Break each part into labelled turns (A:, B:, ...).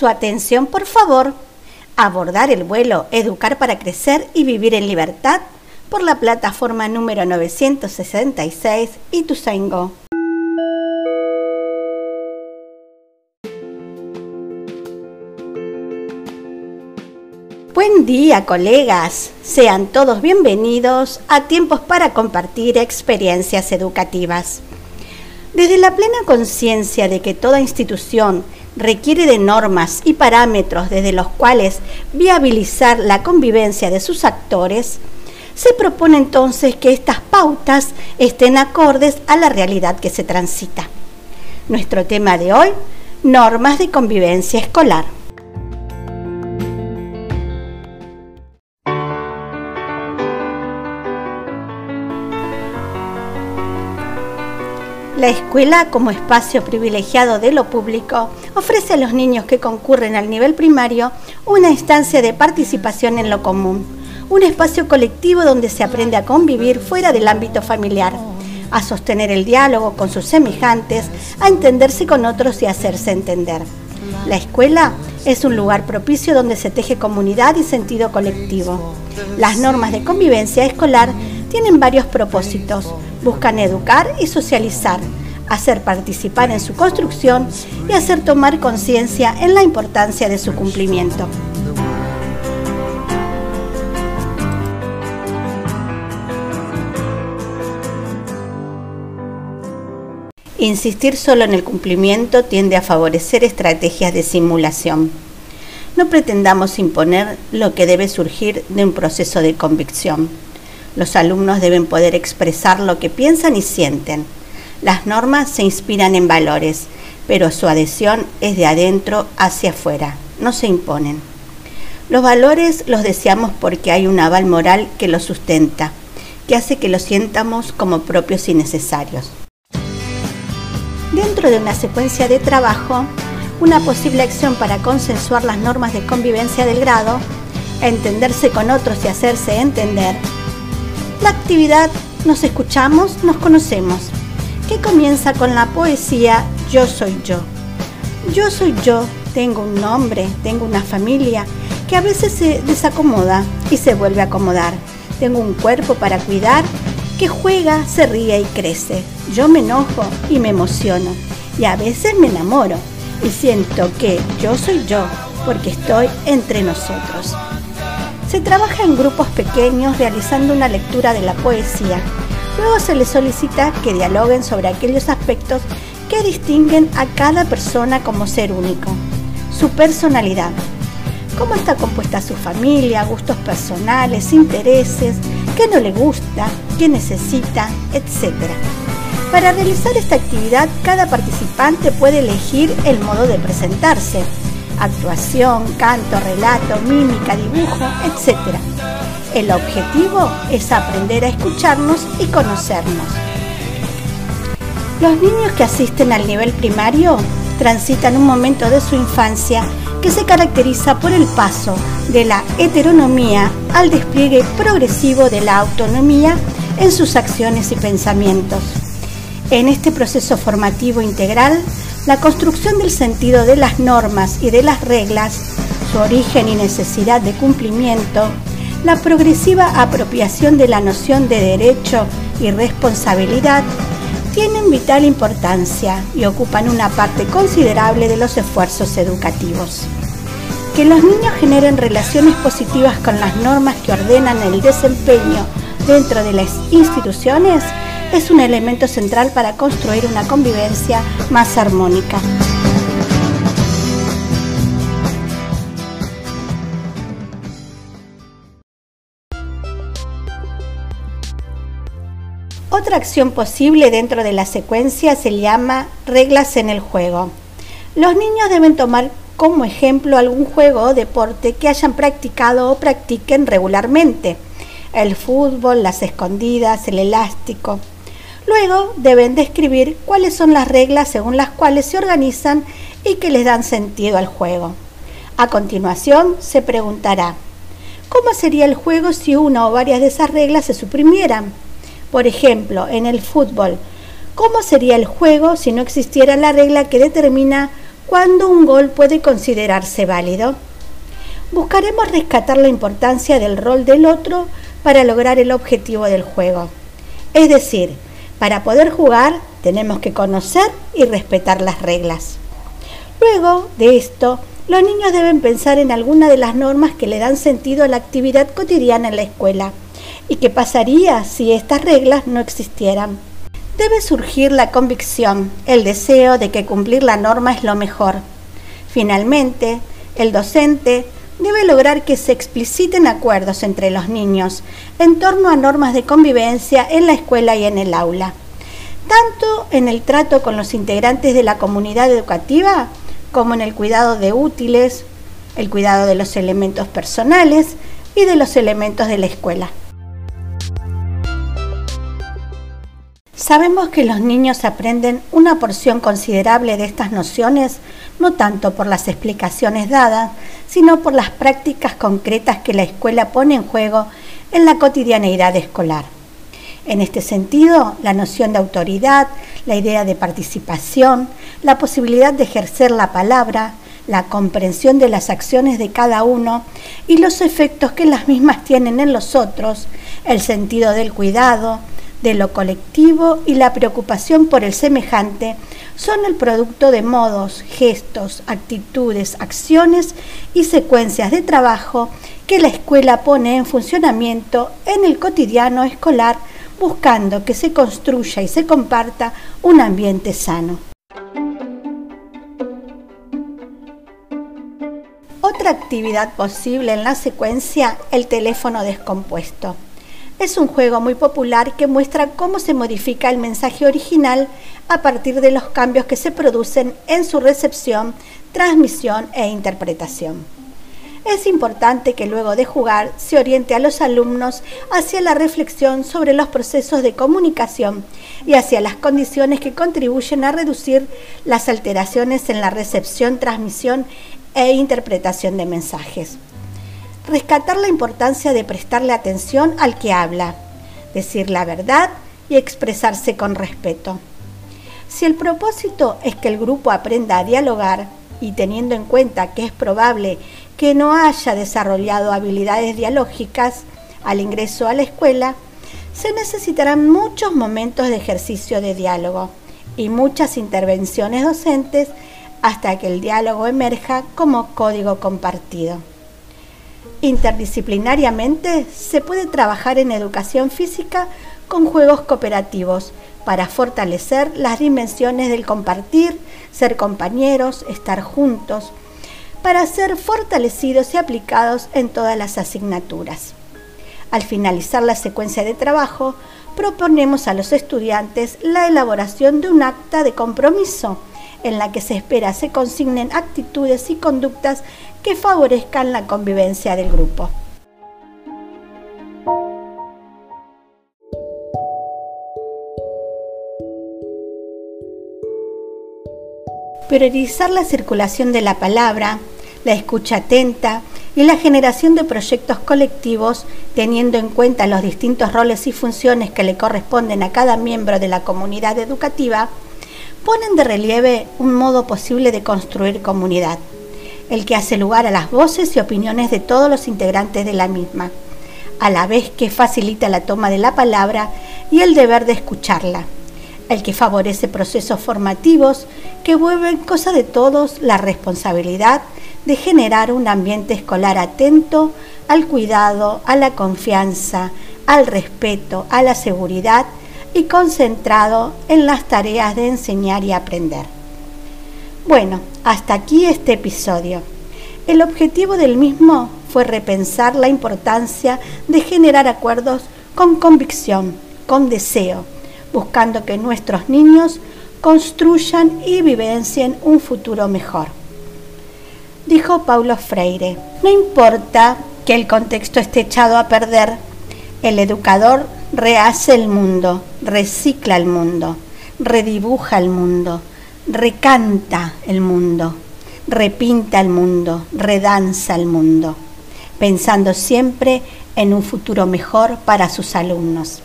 A: Su atención, por favor. Abordar el vuelo, educar para crecer y vivir en libertad por la plataforma número 966 Ituzaingó. Buen día, colegas. Sean todos bienvenidos a Tiempos para compartir experiencias educativas. Desde la plena conciencia de que toda institución requiere de normas y parámetros desde los cuales viabilizar la convivencia de sus actores, se propone entonces que estas pautas estén acordes a la realidad que se transita. Nuestro tema de hoy, normas de convivencia escolar. La escuela, como espacio privilegiado de lo público, ofrece a los niños que concurren al nivel primario una instancia de participación en lo común, un espacio colectivo donde se aprende a convivir fuera del ámbito familiar, a sostener el diálogo con sus semejantes, a entenderse con otros y hacerse entender. La escuela es un lugar propicio donde se teje comunidad y sentido colectivo. Las normas de convivencia escolar tienen varios propósitos buscan educar y socializar, hacer participar en su construcción y hacer tomar conciencia en la importancia de su cumplimiento. Insistir solo en el cumplimiento tiende a favorecer estrategias de simulación. No pretendamos imponer lo que debe surgir de un proceso de convicción. Los alumnos deben poder expresar lo que piensan y sienten. Las normas se inspiran en valores, pero su adhesión es de adentro hacia afuera, no se imponen. Los valores los deseamos porque hay un aval moral que los sustenta, que hace que los sientamos como propios y necesarios. Dentro de una secuencia de trabajo, una posible acción para consensuar las normas de convivencia del grado, entenderse con otros y hacerse entender, la actividad Nos escuchamos, nos conocemos, que comienza con la poesía Yo soy yo. Yo soy yo, tengo un nombre, tengo una familia que a veces se desacomoda y se vuelve a acomodar. Tengo un cuerpo para cuidar que juega, se ríe y crece. Yo me enojo y me emociono y a veces me enamoro y siento que yo soy yo porque estoy entre nosotros. Se trabaja en grupos pequeños realizando una lectura de la poesía. Luego se les solicita que dialoguen sobre aquellos aspectos que distinguen a cada persona como ser único. Su personalidad. Cómo está compuesta su familia, gustos personales, intereses, qué no le gusta, qué necesita, etc. Para realizar esta actividad, cada participante puede elegir el modo de presentarse actuación, canto, relato, mímica, dibujo, etc. El objetivo es aprender a escucharnos y conocernos. Los niños que asisten al nivel primario transitan un momento de su infancia que se caracteriza por el paso de la heteronomía al despliegue progresivo de la autonomía en sus acciones y pensamientos. En este proceso formativo integral, la construcción del sentido de las normas y de las reglas, su origen y necesidad de cumplimiento, la progresiva apropiación de la noción de derecho y responsabilidad, tienen vital importancia y ocupan una parte considerable de los esfuerzos educativos. Que los niños generen relaciones positivas con las normas que ordenan el desempeño dentro de las instituciones es un elemento central para construir una convivencia más armónica. Otra acción posible dentro de la secuencia se llama reglas en el juego. Los niños deben tomar como ejemplo algún juego o deporte que hayan practicado o practiquen regularmente. El fútbol, las escondidas, el elástico. Luego deben describir cuáles son las reglas según las cuales se organizan y que les dan sentido al juego. A continuación se preguntará, ¿cómo sería el juego si una o varias de esas reglas se suprimieran? Por ejemplo, en el fútbol, ¿cómo sería el juego si no existiera la regla que determina cuando un gol puede considerarse válido. Buscaremos rescatar la importancia del rol del otro para lograr el objetivo del juego. Es decir, para poder jugar tenemos que conocer y respetar las reglas. Luego de esto, los niños deben pensar en alguna de las normas que le dan sentido a la actividad cotidiana en la escuela y qué pasaría si estas reglas no existieran. Debe surgir la convicción, el deseo de que cumplir la norma es lo mejor. Finalmente, el docente debe lograr que se expliciten acuerdos entre los niños en torno a normas de convivencia en la escuela y en el aula, tanto en el trato con los integrantes de la comunidad educativa como en el cuidado de útiles, el cuidado de los elementos personales y de los elementos de la escuela. Sabemos que los niños aprenden una porción considerable de estas nociones no tanto por las explicaciones dadas, sino por las prácticas concretas que la escuela pone en juego en la cotidianeidad escolar. En este sentido, la noción de autoridad, la idea de participación, la posibilidad de ejercer la palabra, la comprensión de las acciones de cada uno y los efectos que las mismas tienen en los otros, el sentido del cuidado, de lo colectivo y la preocupación por el semejante son el producto de modos, gestos, actitudes, acciones y secuencias de trabajo que la escuela pone en funcionamiento en el cotidiano escolar buscando que se construya y se comparta un ambiente sano. Otra actividad posible en la secuencia, el teléfono descompuesto. Es un juego muy popular que muestra cómo se modifica el mensaje original a partir de los cambios que se producen en su recepción, transmisión e interpretación. Es importante que luego de jugar se oriente a los alumnos hacia la reflexión sobre los procesos de comunicación y hacia las condiciones que contribuyen a reducir las alteraciones en la recepción, transmisión e interpretación de mensajes rescatar la importancia de prestarle atención al que habla, decir la verdad y expresarse con respeto. Si el propósito es que el grupo aprenda a dialogar, y teniendo en cuenta que es probable que no haya desarrollado habilidades dialógicas al ingreso a la escuela, se necesitarán muchos momentos de ejercicio de diálogo y muchas intervenciones docentes hasta que el diálogo emerja como código compartido. Interdisciplinariamente se puede trabajar en educación física con juegos cooperativos para fortalecer las dimensiones del compartir, ser compañeros, estar juntos, para ser fortalecidos y aplicados en todas las asignaturas. Al finalizar la secuencia de trabajo, proponemos a los estudiantes la elaboración de un acta de compromiso en la que se espera se consignen actitudes y conductas que favorezcan la convivencia del grupo. Priorizar la circulación de la palabra, la escucha atenta y la generación de proyectos colectivos teniendo en cuenta los distintos roles y funciones que le corresponden a cada miembro de la comunidad educativa, ponen de relieve un modo posible de construir comunidad el que hace lugar a las voces y opiniones de todos los integrantes de la misma, a la vez que facilita la toma de la palabra y el deber de escucharla, el que favorece procesos formativos que vuelven cosa de todos la responsabilidad de generar un ambiente escolar atento al cuidado, a la confianza, al respeto, a la seguridad y concentrado en las tareas de enseñar y aprender. Bueno, hasta aquí este episodio. El objetivo del mismo fue repensar la importancia de generar acuerdos con convicción, con deseo, buscando que nuestros niños construyan y vivencien un futuro mejor. Dijo Paulo Freire, no importa que el contexto esté echado a perder, el educador rehace el mundo, recicla el mundo, redibuja el mundo, recanta el mundo, repinta el mundo, redanza el mundo, pensando siempre en un futuro mejor para sus alumnos.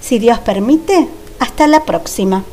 A: Si Dios permite, hasta la próxima.